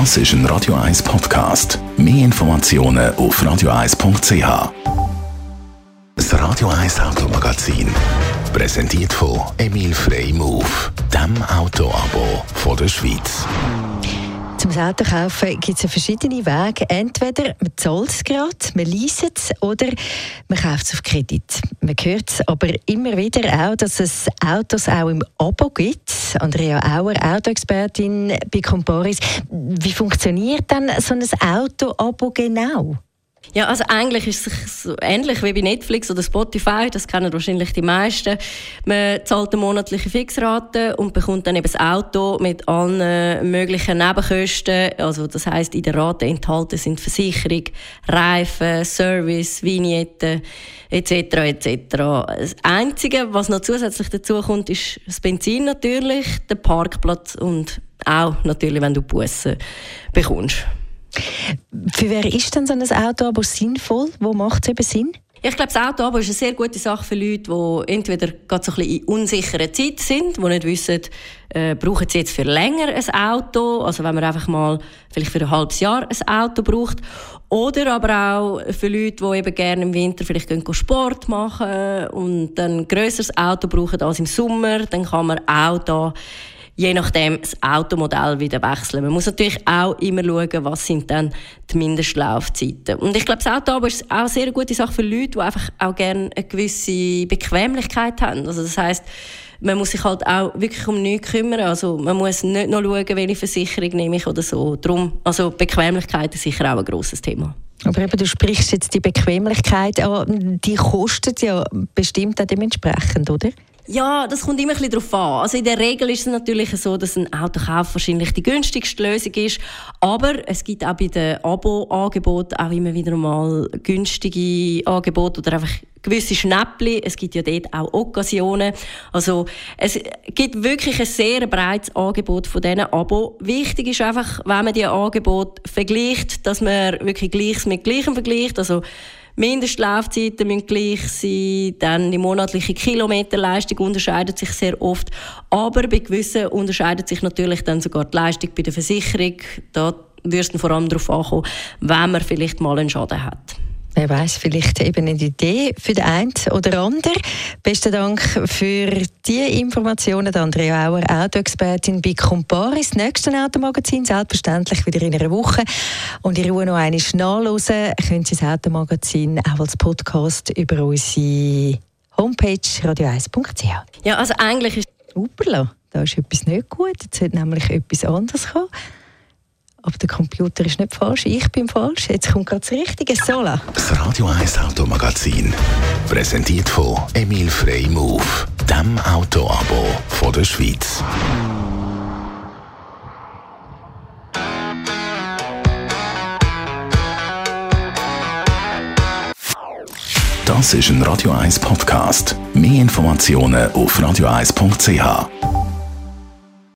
Das ist ein Radio 1 Podcast. Mehr Informationen auf radio1.ch. Das Radio 1 Automagazin. Präsentiert von Emil Frey Move, dem Autoabo von der Schweiz. Zum Auto kaufen gibt es verschiedene Wege. Entweder man zahlt es gerade, man leist es oder man kauft es auf Kredit. Man hört aber immer wieder auch, dass es Autos auch im Abo gibt. Andrea Auer, Autoexpertin bei Comparis. Wie funktioniert dann so ein Auto-Abo genau? Ja, also eigentlich ist es so ähnlich wie bei Netflix oder Spotify, das kennen wahrscheinlich die meisten. Man zahlt eine monatliche Fixrate und bekommt dann eben das Auto mit allen möglichen Nebenkosten. Also das heißt, in der Rate enthalten sind Versicherung, Reifen, Service, Vignetten etc. etc. Das Einzige, was noch zusätzlich dazu kommt, ist das Benzin natürlich, der Parkplatz und auch natürlich, wenn du Bussen bekommst. Für wer ist denn so ein Auto aber sinnvoll? Wo macht es eben Sinn? Ich glaube, das Auto ist eine sehr gute Sache für Leute, die entweder gerade so ein bisschen in unsicherer Zeit sind, die nicht wissen, äh, brauchen sie jetzt für länger ein Auto, also wenn man einfach mal vielleicht für ein halbes Jahr ein Auto braucht, oder aber auch für Leute, die eben gerne im Winter vielleicht Sport machen und dann ein grösseres Auto brauchen als im Sommer, dann kann man auch da je nachdem das Automodell wieder wechseln. Man muss natürlich auch immer schauen, was sind dann die Mindestlaufzeiten. Und ich glaube, das Auto ist auch eine sehr gute Sache für Leute, die einfach auch gerne eine gewisse Bequemlichkeit haben. Also das heißt, man muss sich halt auch wirklich um nichts kümmern. Also man muss nicht noch schauen, welche Versicherung nehme ich oder so. Drum, also Bequemlichkeit ist sicher auch ein grosses Thema. Aber eben, du sprichst jetzt die Bequemlichkeit an, die kostet ja bestimmt auch dementsprechend, oder? Ja, das kommt immer ein bisschen darauf an. Also in der Regel ist es natürlich so, dass ein Autokauf wahrscheinlich die günstigste Lösung ist. Aber es gibt auch bei den Abo-Angeboten auch immer wieder mal günstige Angebote oder einfach gewisse Schnäppchen. Es gibt ja dort auch Occasionen. Also es gibt wirklich ein sehr breites Angebot von diesen Abo. Wichtig ist einfach, wenn man die Angebote vergleicht, dass man wirklich Gleiches mit Gleichem vergleicht. Also Mindestlaufzeiten müssen gleich sein, dann die monatliche Kilometerleistung unterscheidet sich sehr oft, aber bei gewissen unterscheidet sich natürlich dann sogar die Leistung bei der Versicherung. Da wirst du vor allem darauf ankommen, wenn man vielleicht mal einen Schaden hat. Wer weiß, vielleicht eben eine Idee für den einen oder anderen. Besten Dank für die Informationen, Andrea Auer, Autoexpertin bei Comparis. Nächsten Automagazin, selbstverständlich wieder in einer Woche. Und in Ruhe noch einmal nachlesen können Sie das Automagazin auch als Podcast über unsere Homepage radio1.ch. Ja, also eigentlich ist... Upala, da ist etwas nicht gut. Jetzt sollte nämlich etwas anderes kommen. Aber der Computer ist nicht falsch, ich bin falsch. Jetzt kommt gerade das Richtige. Sola. Das Radio 1 Automagazin. Präsentiert von Emil Frey Move, dem Autoabo von der Schweiz. Das ist ein Radio 1 Podcast. Mehr Informationen auf radio1.ch.